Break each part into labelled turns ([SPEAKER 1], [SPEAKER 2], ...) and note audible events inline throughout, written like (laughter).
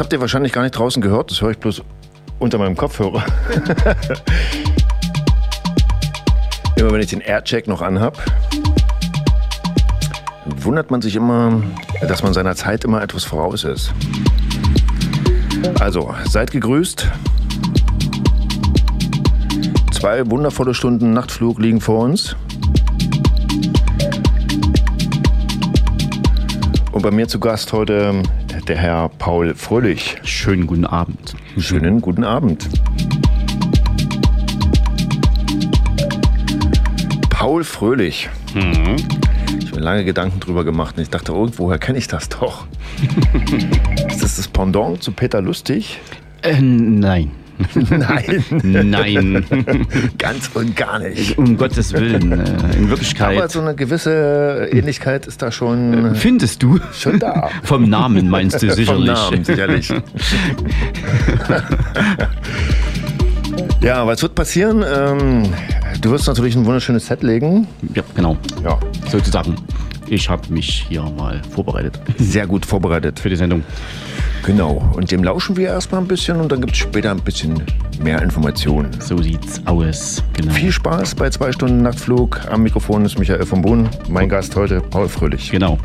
[SPEAKER 1] Das habt ihr wahrscheinlich gar nicht draußen gehört, das höre ich bloß unter meinem Kopfhörer. (laughs) immer wenn ich den Aircheck noch anhab, wundert man sich immer, dass man seiner Zeit immer etwas voraus ist. Also, seid gegrüßt. Zwei wundervolle Stunden Nachtflug liegen vor uns. Und bei mir zu Gast heute der Herr Paul Fröhlich.
[SPEAKER 2] Schönen guten Abend.
[SPEAKER 1] Schönen guten Abend. Paul Fröhlich.
[SPEAKER 2] Mhm.
[SPEAKER 1] Ich habe mir lange Gedanken drüber gemacht und ich dachte, irgendwoher kenne ich das doch. (laughs) Ist das das Pendant zu Peter Lustig?
[SPEAKER 2] Äh, nein.
[SPEAKER 1] Nein,
[SPEAKER 2] Nein. (laughs)
[SPEAKER 1] ganz und gar nicht.
[SPEAKER 2] um Gottes Willen. Äh, in Wirklichkeit.
[SPEAKER 1] Aber so eine gewisse Ähnlichkeit ist da schon,
[SPEAKER 2] Findest du?
[SPEAKER 1] schon da. (laughs)
[SPEAKER 2] Vom Namen meinst du
[SPEAKER 1] Vom
[SPEAKER 2] sicherlich.
[SPEAKER 1] Namen, sicherlich. (laughs) ja, was wird passieren? Ähm, du wirst natürlich ein wunderschönes Set legen.
[SPEAKER 2] Ja, genau.
[SPEAKER 1] Ja,
[SPEAKER 2] Sozusagen. Ich habe mich hier mal vorbereitet
[SPEAKER 1] sehr gut vorbereitet.
[SPEAKER 2] für die Sendung.
[SPEAKER 1] Genau. Und dem lauschen wir erstmal ein bisschen und dann gibt es später ein bisschen mehr Informationen.
[SPEAKER 2] So sieht's aus. Genau.
[SPEAKER 1] Viel Spaß bei zwei Stunden Nachtflug. Am Mikrofon ist Michael von Bohn. Mein Gast heute, Paul Fröhlich.
[SPEAKER 2] Genau.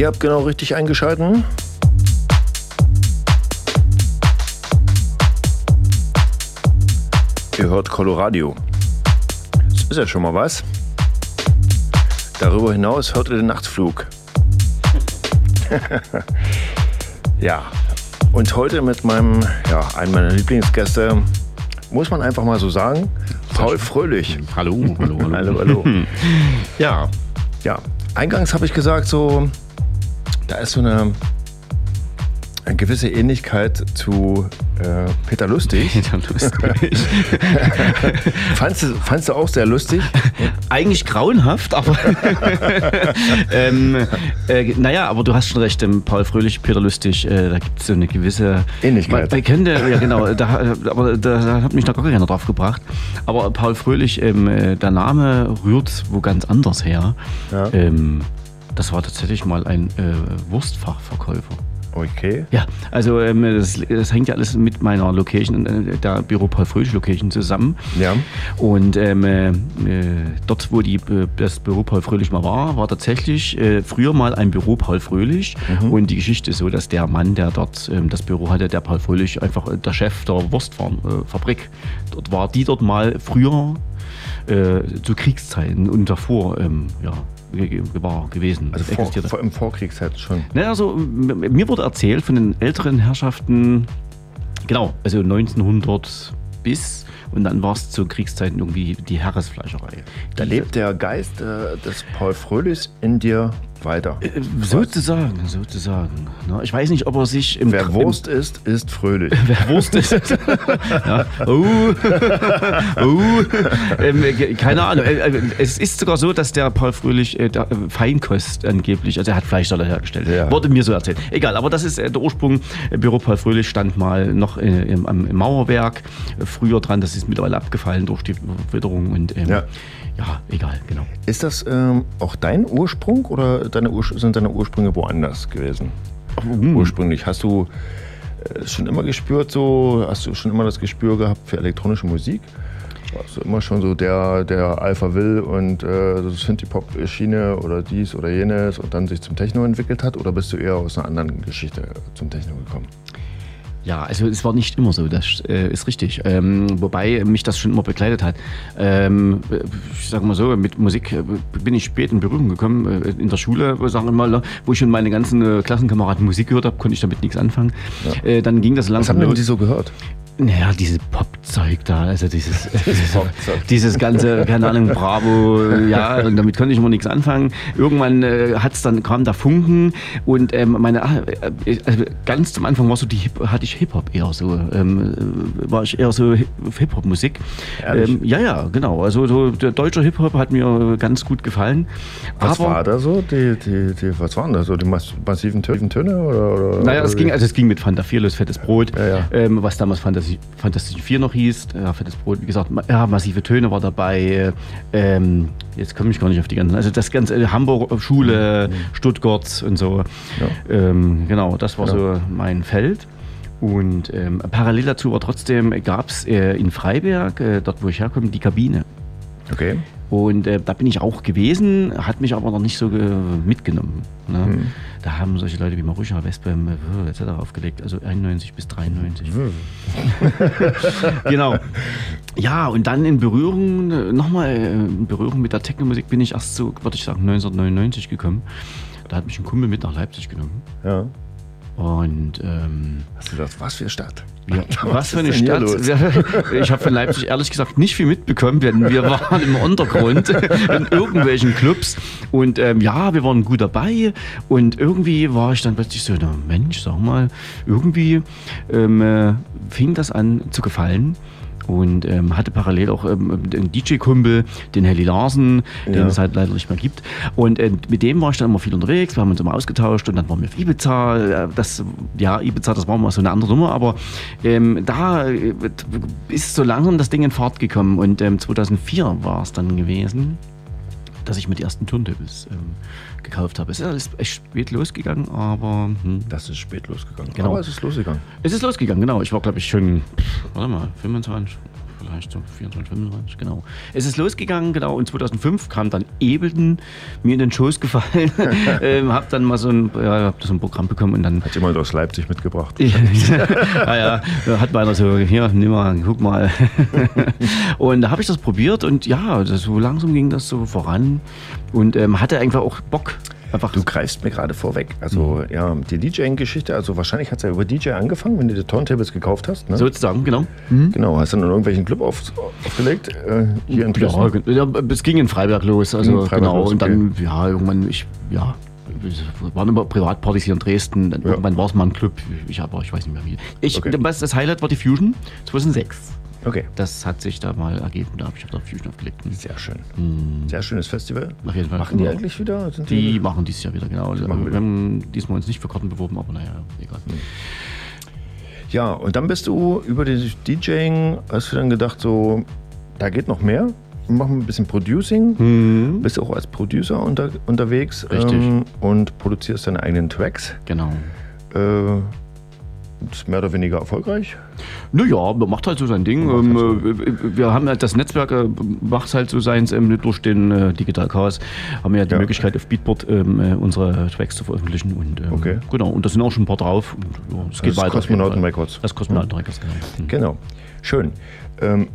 [SPEAKER 1] Ihr habt genau richtig eingeschalten. Ihr hört Coloradio. Das ist ja schon mal was. Darüber hinaus hört ihr den Nachtflug. (laughs) ja, und heute mit meinem, ja, einem meiner Lieblingsgäste, muss man einfach mal so sagen, Paul Fröhlich.
[SPEAKER 2] Hallo, hallo, hallo. (laughs)
[SPEAKER 1] Hallo, hallo. (laughs)
[SPEAKER 2] Ja,
[SPEAKER 1] Ja, eingangs habe ich gesagt, so, da ist so eine, eine gewisse Ähnlichkeit zu äh, Peter Lustig. (laughs)
[SPEAKER 2] Peter lustig. (laughs)
[SPEAKER 1] Fandst du, fandst du auch sehr lustig?
[SPEAKER 2] Eigentlich grauenhaft, aber (laughs) ähm, äh, naja, aber du hast schon recht, ähm, Paul Fröhlich, Peter Lustig, äh, da gibt es so eine gewisse
[SPEAKER 1] Ähnlichkeit.
[SPEAKER 2] Man, man ja genau, da, aber da, da hat mich noch gar keiner drauf gebracht. Aber Paul Fröhlich, ähm, äh, der Name rührt wo ganz anders her.
[SPEAKER 1] Ja.
[SPEAKER 2] Ähm, das war tatsächlich mal ein äh, Wurstfachverkäufer.
[SPEAKER 1] Okay.
[SPEAKER 2] Ja, also ähm, das, das hängt ja alles mit meiner Location, äh, der Büro Paul Fröhlich Location zusammen.
[SPEAKER 1] Ja.
[SPEAKER 2] Und ähm, äh, äh, dort, wo die, äh, das Büro Paul Fröhlich mal war, war tatsächlich äh, früher mal ein Büro Paul Fröhlich. Und die Geschichte ist so, dass der Mann, der dort ähm, das Büro hatte, der Paul Fröhlich, einfach äh, der Chef der Wurstfabrik, dort war, die dort mal früher äh, zu Kriegszeiten und davor ähm, ja, war gewesen.
[SPEAKER 1] Also vor,
[SPEAKER 2] existierte.
[SPEAKER 1] vor, im Vorkriegszeit schon.
[SPEAKER 2] Ne, also mir wurde erzählt von den älteren Herrschaften, genau, also 1900 bis und dann war es zu Kriegszeiten irgendwie die Heeresfleischerei.
[SPEAKER 1] Da lebt der Geist äh, des Paul Fröhlichs in dir weiter.
[SPEAKER 2] Äh, Sozusagen, sozusagen. Ne, ich weiß nicht, ob er sich im
[SPEAKER 1] Wer
[SPEAKER 2] im-
[SPEAKER 1] Wurst isst, ist fröhlich. (laughs)
[SPEAKER 2] Wer Wurst ist. (laughs) ja. Oh. (laughs) oh. Ähm, keine Ahnung. Äh, äh, Es ist sogar so, dass der Paul Fröhlich äh, Feinkost angeblich, also er hat Fleischsalat hergestellt.
[SPEAKER 1] Ja.
[SPEAKER 2] Wurde mir so erzählt. Egal, aber das ist äh, der Ursprung. Büro Paul Fröhlich stand mal noch im, am, im Mauerwerk früher dran. Das ist mittlerweile abgefallen durch die Witterung und ähm,
[SPEAKER 1] Ja.
[SPEAKER 2] ja. egal, genau.
[SPEAKER 1] Ist das ähm, auch dein Ursprung oder deine sind deine Ursprünge woanders gewesen? Ursprünglich. Hast du äh, schon immer gespürt, so, hast du schon immer das Gespür gehabt für elektronische Musik? Warst du immer schon so der, der Alpha will und äh, das Synthie-Pop-Schiene oder dies oder jenes und dann sich zum Techno entwickelt hat? Oder bist du eher aus einer anderen Geschichte zum Techno gekommen?
[SPEAKER 2] Ja, also es war nicht immer so, das äh, ist richtig. Ähm, wobei mich das schon immer begleitet hat. Ähm, ich sage mal so, mit Musik äh, bin ich spät in Berührung gekommen. Äh, in der Schule, sagen wir mal, wo ich schon meine ganzen äh, Klassenkameraden Musik gehört habe, konnte ich damit nichts anfangen. Äh, dann ging das
[SPEAKER 1] Was
[SPEAKER 2] langsam
[SPEAKER 1] haben denn die so gehört?
[SPEAKER 2] Naja, dieses Popzeug da, also dieses, (laughs) (laughs) dieses, ganze, keine Ahnung, Bravo, ja, und damit konnte ich immer nichts anfangen. Irgendwann äh, hat's dann, kam da Funken und ähm, meine, äh, also ganz zum Anfang war so die hatte ich Hip-Hop eher so, ähm, äh, war ich eher so Hip- Hip-Hop-Musik. Ähm, ja, ja, genau, also so der deutsche Hip-Hop hat mir ganz gut gefallen.
[SPEAKER 1] Was
[SPEAKER 2] Aber-
[SPEAKER 1] war da so? Die, die, die, was waren da so? Die mass massiven Tö- Töne? Oder, oder,
[SPEAKER 2] Naja, es ging, also es ging mit Fanta 4 los, fettes Brot,
[SPEAKER 1] Ja, ja.
[SPEAKER 2] Ähm, was damals Fantasy, Fantasy 4 noch hieß. Ja, fettes Brot, wie gesagt, ma- ja, massive Töne war dabei. Ähm, jetzt komme ich gar nicht auf die ganzen. Also das ganze äh, Hamburg, Schule, Stuttgart und so. Ähm, genau, das war
[SPEAKER 1] Ja.
[SPEAKER 2] so mein Feld. Und ähm, parallel dazu war trotzdem, gab es äh, in Freiberg, äh, dort wo ich herkomme, die Kabine.
[SPEAKER 1] Okay.
[SPEAKER 2] Und äh, da bin ich auch gewesen, hat mich aber noch nicht so ge mitgenommen. Ne? Da haben solche Leute wie Marusha, Westbam äh, etc. aufgelegt, also 91 bis 93. (laughs) genau. Ja, und dann in Berührung, nochmal äh, in Berührung mit der Techno-Musik bin ich erst so, würde ich sagen, 1999 gekommen. Da hat mich ein Kumpel mit nach Leipzig genommen.
[SPEAKER 1] Ja.
[SPEAKER 2] Und ähm,
[SPEAKER 1] Hast du gedacht, was für Stadt?
[SPEAKER 2] ja, (laughs) was, für eine Stadt. (laughs) Ich habe von Leipzig ehrlich gesagt nicht viel mitbekommen, denn wir waren im Untergrund (laughs) in irgendwelchen Clubs und ähm, ja, wir waren gut dabei und irgendwie war ich dann plötzlich so, na Mensch, sag mal, irgendwie ähm, äh, fing das an zu gefallen. Und ähm, hatte parallel auch ähm, einen DJ-Kumpel, den Helly Larsen, den
[SPEAKER 1] Ja.
[SPEAKER 2] es halt leider nicht mehr gibt. Und äh, mit dem war ich dann immer viel unterwegs, wir haben uns immer ausgetauscht und dann waren wir auf Ibiza. Äh, Das, ja, Ibiza, das war mal so eine andere Nummer, aber ähm, da äh, ist so langsam das Ding in Fahrt gekommen. Und ähm, 2004 war es dann gewesen, dass ich die ersten Turntables ähm, gekauft habe. Es ist alles echt spät losgegangen, aber hm.
[SPEAKER 1] Das ist spät losgegangen.
[SPEAKER 2] Genau.
[SPEAKER 1] Aber es ist losgegangen.
[SPEAKER 2] es ist losgegangen, genau. Ich war, glaube ich, schon, warte mal, 25, vielleicht so 24, 25, genau. Es ist losgegangen, genau. Und 2005 kam dann Ableton mir in den Schoß gefallen. (laughs) ähm, hab dann mal so ein, ja, hab so ein Programm bekommen und dann
[SPEAKER 1] Hat jemand aus Leipzig mitgebracht.
[SPEAKER 2] ja, ja, hat meiner so, hier, nimm mal, guck mal. (laughs) und da habe ich das probiert und ja, das, so langsam ging das so voran und ähm, hatte einfach auch Bock. Einfach
[SPEAKER 1] Du greifst mir gerade vorweg. Also, ja, die DJing-Geschichte, also wahrscheinlich hat es ja über DJ angefangen, wenn du die Turntables gekauft hast. Ne?
[SPEAKER 2] sozusagen, genau.
[SPEAKER 1] Genau, hast du dann in irgendwelchen Club auf, aufgelegt? Äh, hier in Dresden?
[SPEAKER 2] Ja, ja, es ging in Freiberg los, also
[SPEAKER 1] Freiberg
[SPEAKER 2] genau.
[SPEAKER 1] los,
[SPEAKER 2] und dann, ja, irgendwann, ich, ja, es waren immer Privatpartys hier in Dresden. Dann Irgendwann war es mal ein Club, ich aber ich weiß nicht mehr wie. Ich,
[SPEAKER 1] Okay.
[SPEAKER 2] das Highlight war die Fusion 2006.
[SPEAKER 1] Okay,
[SPEAKER 2] Das hat sich da mal ergeben, da habe ich auf der Fusion aufgelegt.
[SPEAKER 1] sehr schön. Sehr schönes Festival.
[SPEAKER 2] Auf jeden Fall.
[SPEAKER 1] Machen die
[SPEAKER 2] Ja.
[SPEAKER 1] eigentlich wieder? Sind
[SPEAKER 2] Die machen dieses Jahr wieder, genau.
[SPEAKER 1] machen
[SPEAKER 2] wir haben diesmal uns nicht für Karten beworben, aber naja, egal.
[SPEAKER 1] Ja, und dann bist du über das DJing, hast du dann gedacht, so, da geht noch mehr. Wir machen ein bisschen Producing. Bist auch als Producer unter, unterwegs
[SPEAKER 2] Richtig.
[SPEAKER 1] ähm, und produzierst deine eigenen Tracks.
[SPEAKER 2] Genau.
[SPEAKER 1] äh, mehr oder weniger erfolgreich.
[SPEAKER 2] Naja, man macht halt so sein Ding.
[SPEAKER 1] Halt
[SPEAKER 2] Ähm, äh, Wir haben halt das Netzwerk, äh, macht halt so seins ähm, durch den äh, Digital Chaos. Haben wir ja die
[SPEAKER 1] Ja.
[SPEAKER 2] Möglichkeit auf Beatport ähm, äh, unsere Tracks zu veröffentlichen. Und, ähm,
[SPEAKER 1] Okay.
[SPEAKER 2] Genau, und da sind auch schon ein paar drauf. Und, ja, es geht
[SPEAKER 1] Das
[SPEAKER 2] weiter.
[SPEAKER 1] Kosmonauten. Records.
[SPEAKER 2] Das Kosmonauten Records, genau. Mhm.
[SPEAKER 1] Genau. Schön. Ähm,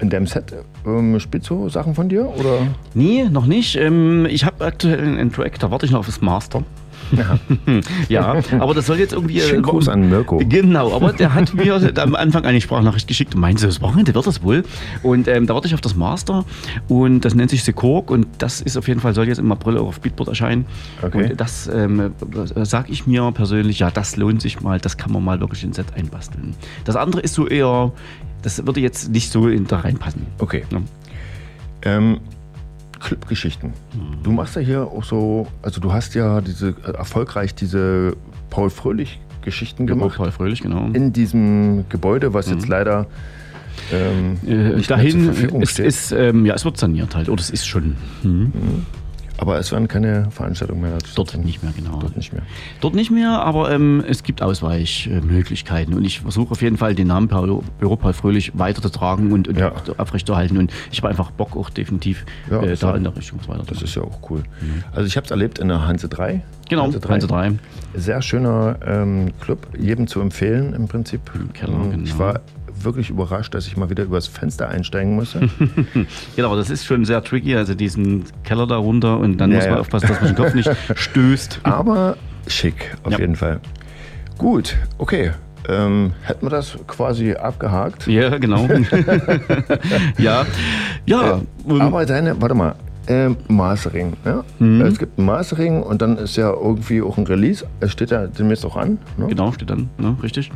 [SPEAKER 1] in deinem Set ähm, spielst du Sachen von dir? Oder?
[SPEAKER 2] Nee, noch nicht. Ähm, ich habe aktuell einen Track, da warte ich noch auf das Master. (laughs) Ja, aber das soll jetzt irgendwie. äh,
[SPEAKER 1] Schönen Gruß an Mirko.
[SPEAKER 2] Genau, aber der hat (laughs) mir am Anfang eine Sprachnachricht geschickt und meinte, das Wochenende wird das wohl. Und ähm, da warte ich auf das Master und das nennt sich The Cork und das ist auf jeden Fall, soll jetzt im April auch auf Beatport erscheinen.
[SPEAKER 1] Okay.
[SPEAKER 2] Und das ähm, sage ich mir persönlich, ja, das lohnt sich mal, das kann man mal wirklich ins Set einbasteln. Das andere ist so eher, das würde jetzt nicht so in da reinpassen.
[SPEAKER 1] Okay.
[SPEAKER 2] Ja.
[SPEAKER 1] Ähm, Clubgeschichten. Du machst ja hier auch so, also du hast ja diese äh, erfolgreich diese Paul Fröhlich Geschichten gemacht
[SPEAKER 2] Paul Fröhlich, genau.
[SPEAKER 1] in diesem Gebäude, was jetzt leider ähm,
[SPEAKER 2] Äh,
[SPEAKER 1] nicht mehr zur
[SPEAKER 2] dahin,
[SPEAKER 1] steht.
[SPEAKER 2] ist, ähm, ja, es wird saniert halt, oder es ist schon. Hm.
[SPEAKER 1] Aber es werden keine Veranstaltungen mehr dazu.
[SPEAKER 2] Dort nicht mehr, genau.
[SPEAKER 1] Dort nicht mehr.
[SPEAKER 2] Dort nicht mehr, aber ähm, es gibt Ausweichmöglichkeiten. Und ich versuche auf jeden Fall, den Namen Büro Büro Paul Fröhlich weiterzutragen und, und
[SPEAKER 1] Ja.
[SPEAKER 2] aufrechterhalten. Und ich habe einfach Bock, auch definitiv
[SPEAKER 1] Ja,
[SPEAKER 2] äh, da in der Richtung was
[SPEAKER 1] Das ist ja auch cool. Also ich habe es erlebt in der Hanse 3.
[SPEAKER 2] Genau,
[SPEAKER 1] Hanse
[SPEAKER 2] Hanse 3.
[SPEAKER 1] Sehr schöner ähm, Club, jedem zu empfehlen im Prinzip.
[SPEAKER 2] Keller,
[SPEAKER 1] Ähm, Ich
[SPEAKER 2] genau.
[SPEAKER 1] war wirklich überrascht, dass ich mal wieder übers Fenster einsteigen musste. (laughs)
[SPEAKER 2] Genau, aber das ist schon sehr tricky, also diesen Keller da runter und dann
[SPEAKER 1] Ja,
[SPEAKER 2] muss man
[SPEAKER 1] ja.
[SPEAKER 2] aufpassen, dass man den Kopf nicht (laughs) stößt.
[SPEAKER 1] Aber schick, auf
[SPEAKER 2] Ja.
[SPEAKER 1] jeden Fall. Gut, okay. Ähm, hätten wir das quasi abgehakt.
[SPEAKER 2] Ja, genau. (laughs) ja, ja. ähm,
[SPEAKER 1] Aber deine, warte mal, ähm, Mastering. Ja?
[SPEAKER 2] Mhm.
[SPEAKER 1] Es gibt ein Mastering und dann ist ja irgendwie auch ein Release. Es steht ja demnächst auch an. Ne?
[SPEAKER 2] genau, steht dann, ne, richtig.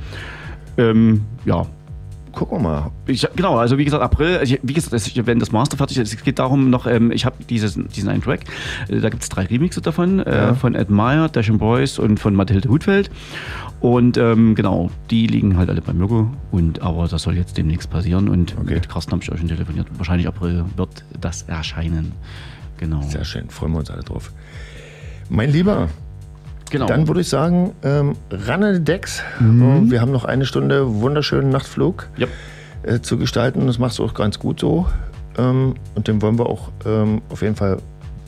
[SPEAKER 2] Ähm, ja,
[SPEAKER 1] Gucken wir mal.
[SPEAKER 2] Ich, genau, also wie gesagt, April, ich, wie gesagt, es- wenn das Master fertig ist, es geht darum noch, ähm, ich habe diesen einen Track, äh, da gibt es drei Remixe davon, äh,
[SPEAKER 1] Ja.
[SPEAKER 2] von Admire, Dash Boys und von Mathilde Hutfeld. Und ähm, genau, die liegen halt alle bei Mirko. Und aber das soll jetzt demnächst passieren. Und
[SPEAKER 1] Okay.
[SPEAKER 2] mit Carsten habe ich auch schon telefoniert. Wahrscheinlich April wird das erscheinen. Genau.
[SPEAKER 1] Sehr schön, freuen wir uns alle drauf. Mein Lieber,
[SPEAKER 2] genau.
[SPEAKER 1] dann würde ich sagen, ähm, ran an die Decks.
[SPEAKER 2] Mhm.
[SPEAKER 1] Wir haben noch eine Stunde wunderschönen Nachtflug
[SPEAKER 2] ja.
[SPEAKER 1] äh, zu gestalten. Das machst du auch ganz gut so. Ähm, und den wollen wir auch ähm, auf jeden Fall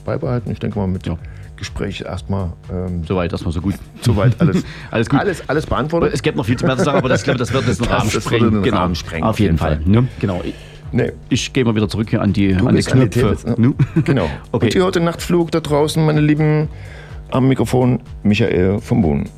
[SPEAKER 1] beibehalten. Ich denke mal mit
[SPEAKER 2] Ja.
[SPEAKER 1] Gespräch erstmal ähm,
[SPEAKER 2] Soweit erstmal so gut. (laughs)
[SPEAKER 1] soweit alles, (laughs)
[SPEAKER 2] Alles gut.
[SPEAKER 1] alles, alles beantwortet.
[SPEAKER 2] Es gibt noch viel zu mehr zu sagen, aber das, ich glaube, das wird jetzt einen (laughs) Rahmen sprengen.
[SPEAKER 1] den Rahmen sprengen,
[SPEAKER 2] Auf jeden Fall. Ne? Genau. Ich,
[SPEAKER 1] Nee,
[SPEAKER 2] ich gehe mal wieder zurück hier an die, an die
[SPEAKER 1] gehst an die
[SPEAKER 2] Knöpfe.
[SPEAKER 1] Tables, ne? Genau.
[SPEAKER 2] Okay.
[SPEAKER 1] Und ihr hört den Nachtflug da draußen, meine Lieben. Am Mikrofon Michael vom Bohnen.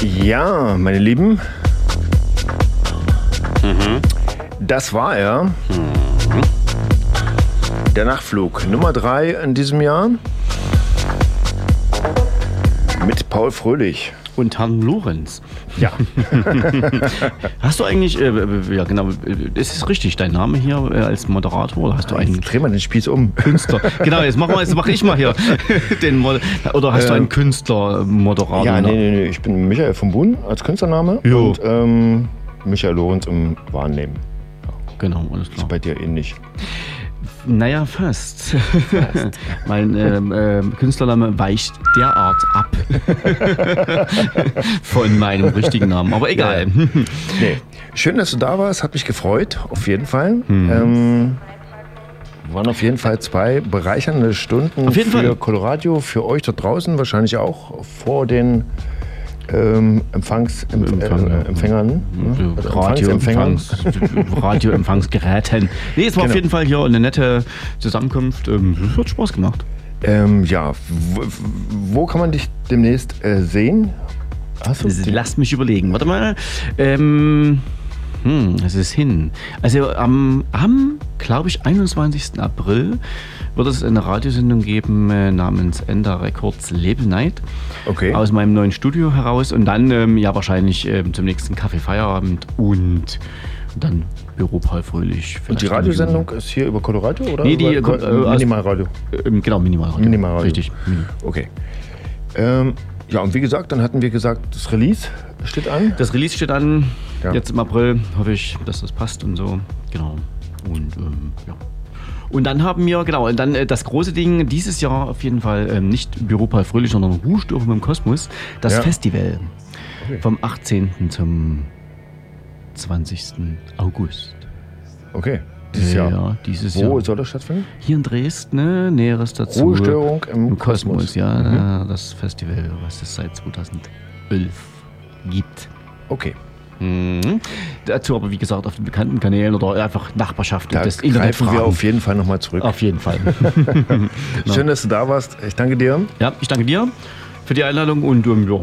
[SPEAKER 1] Ja, meine Lieben. Das war er. Der Nachtflug Nummer 3 in diesem Jahr. Mit Paul Fröhlich.
[SPEAKER 2] Und Herrn Lorenz.
[SPEAKER 1] Ja. (laughs)
[SPEAKER 2] Hast du eigentlich, äh, äh, ja genau, äh, ist es richtig, dein Name hier äh, als Moderator? Oder hast du einen
[SPEAKER 1] Dreh mal den Spieß um.
[SPEAKER 2] Künstler? genau, jetzt mach, mal, jetzt mach ich mal hier (laughs) den Mod Oder hast du einen Künstler-Moderator?
[SPEAKER 1] Ja, nee, nee, nee. Ich bin Michael von Buhn als Künstlername.
[SPEAKER 2] Jo.
[SPEAKER 1] Und ähm, Michael Lorenz im Wahrnehmen.
[SPEAKER 2] Genau, alles
[SPEAKER 1] Ist
[SPEAKER 2] klar.
[SPEAKER 1] bei dir ähnlich.
[SPEAKER 2] Naja, fast. (laughs) mein ähm, ähm, Künstlername weicht derart ab (laughs) von meinem richtigen Namen. Aber egal.
[SPEAKER 1] Nee. Schön, dass du da warst. Hat mich gefreut, auf jeden Fall. Ähm, waren auf jeden Fall zwei bereichernde Stunden
[SPEAKER 2] Auf jeden
[SPEAKER 1] für
[SPEAKER 2] Fall.
[SPEAKER 1] Coloradio, für euch da draußen, wahrscheinlich auch vor den ähm, Empfangs, Empf
[SPEAKER 2] Empfang,
[SPEAKER 1] äh, Empfängern. ne? Also Empfangsempfängern.
[SPEAKER 2] Radioempfangs, Radioempfangsgeräten. Nee, es war auf
[SPEAKER 1] Genau.
[SPEAKER 2] jeden Fall hier eine nette Zusammenkunft. Ähm, Es hat Spaß gemacht.
[SPEAKER 1] Ähm, ja, wo, wo kann man dich demnächst äh, sehen? Hast du die-
[SPEAKER 2] Lass mich überlegen. Warte mal. Ähm, hm, es ist hin. Also am, am glaube ich, 21. April wird es eine Radiosendung geben äh, namens Ender Records Label Night.
[SPEAKER 1] Okay.
[SPEAKER 2] Aus meinem neuen Studio heraus. Und dann ähm, ja wahrscheinlich ähm, zum nächsten Kaffee Feierabend und dann Büro Paul Fröhlich.
[SPEAKER 1] Und die Radiosendung ist hier über Coloradio oder
[SPEAKER 2] Nee, die
[SPEAKER 1] über,
[SPEAKER 2] kommt, äh, aus-
[SPEAKER 1] Minimalradio?
[SPEAKER 2] Ähm, genau, Minimalradio.
[SPEAKER 1] Minimalradio.
[SPEAKER 2] Richtig. Mini.
[SPEAKER 1] Okay. Ähm, ja, und wie gesagt, dann hatten wir gesagt, das Release steht an.
[SPEAKER 2] Das Release steht an.
[SPEAKER 1] Ja.
[SPEAKER 2] Jetzt im April hoffe ich, dass das passt und so. Genau. Und ähm, ja. Und dann haben wir, genau, und dann äh, das große Ding dieses Jahr auf jeden Fall ähm, nicht Büro Paul Fröhlich, sondern Ruhestörung im Kosmos. Das
[SPEAKER 1] Ja.
[SPEAKER 2] Festival
[SPEAKER 1] Okay.
[SPEAKER 2] vom 18. zum 20. August.
[SPEAKER 1] Okay. Dieses
[SPEAKER 2] ja,
[SPEAKER 1] Jahr.
[SPEAKER 2] dieses
[SPEAKER 1] Wo
[SPEAKER 2] Jahr.
[SPEAKER 1] soll das stattfinden?
[SPEAKER 2] Hier in Dresden, ne? Näheres dazu.
[SPEAKER 1] Ruhestörung im,
[SPEAKER 2] Im Kosmos,
[SPEAKER 1] Kosmos.
[SPEAKER 2] ja. Das Festival, was es seit 2011 gibt.
[SPEAKER 1] Okay.
[SPEAKER 2] Mhm. Dazu aber, wie gesagt, auf den bekannten Kanälen oder einfach Nachbarschaft
[SPEAKER 1] Da
[SPEAKER 2] das Internet
[SPEAKER 1] greifen wir
[SPEAKER 2] fragen.
[SPEAKER 1] auf jeden Fall nochmal zurück.
[SPEAKER 2] Auf jeden Fall. (laughs)
[SPEAKER 1] Schön, dass du da warst. Ich danke dir.
[SPEAKER 2] ja, ich danke dir für die Einladung und ähm, ja,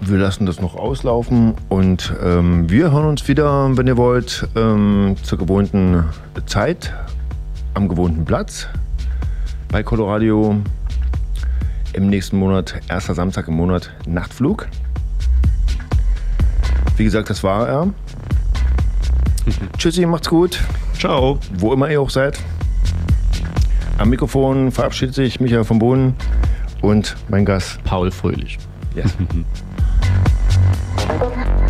[SPEAKER 1] Wir lassen das noch auslaufen und ähm, wir hören uns wieder, wenn ihr wollt, ähm, zur gewohnten Zeit, am gewohnten Platz bei Coloradio. Im nächsten Monat, erster Samstag im Monat, Nachtflug. Wie gesagt, das war er. (laughs) Tschüssi, macht's gut.
[SPEAKER 2] ciao.
[SPEAKER 1] Wo immer ihr auch seid. Am Mikrofon verabschiedet sich Michael vom Boden und mein Gast.
[SPEAKER 2] Paul Fröhlich.
[SPEAKER 1] Yes. (laughs)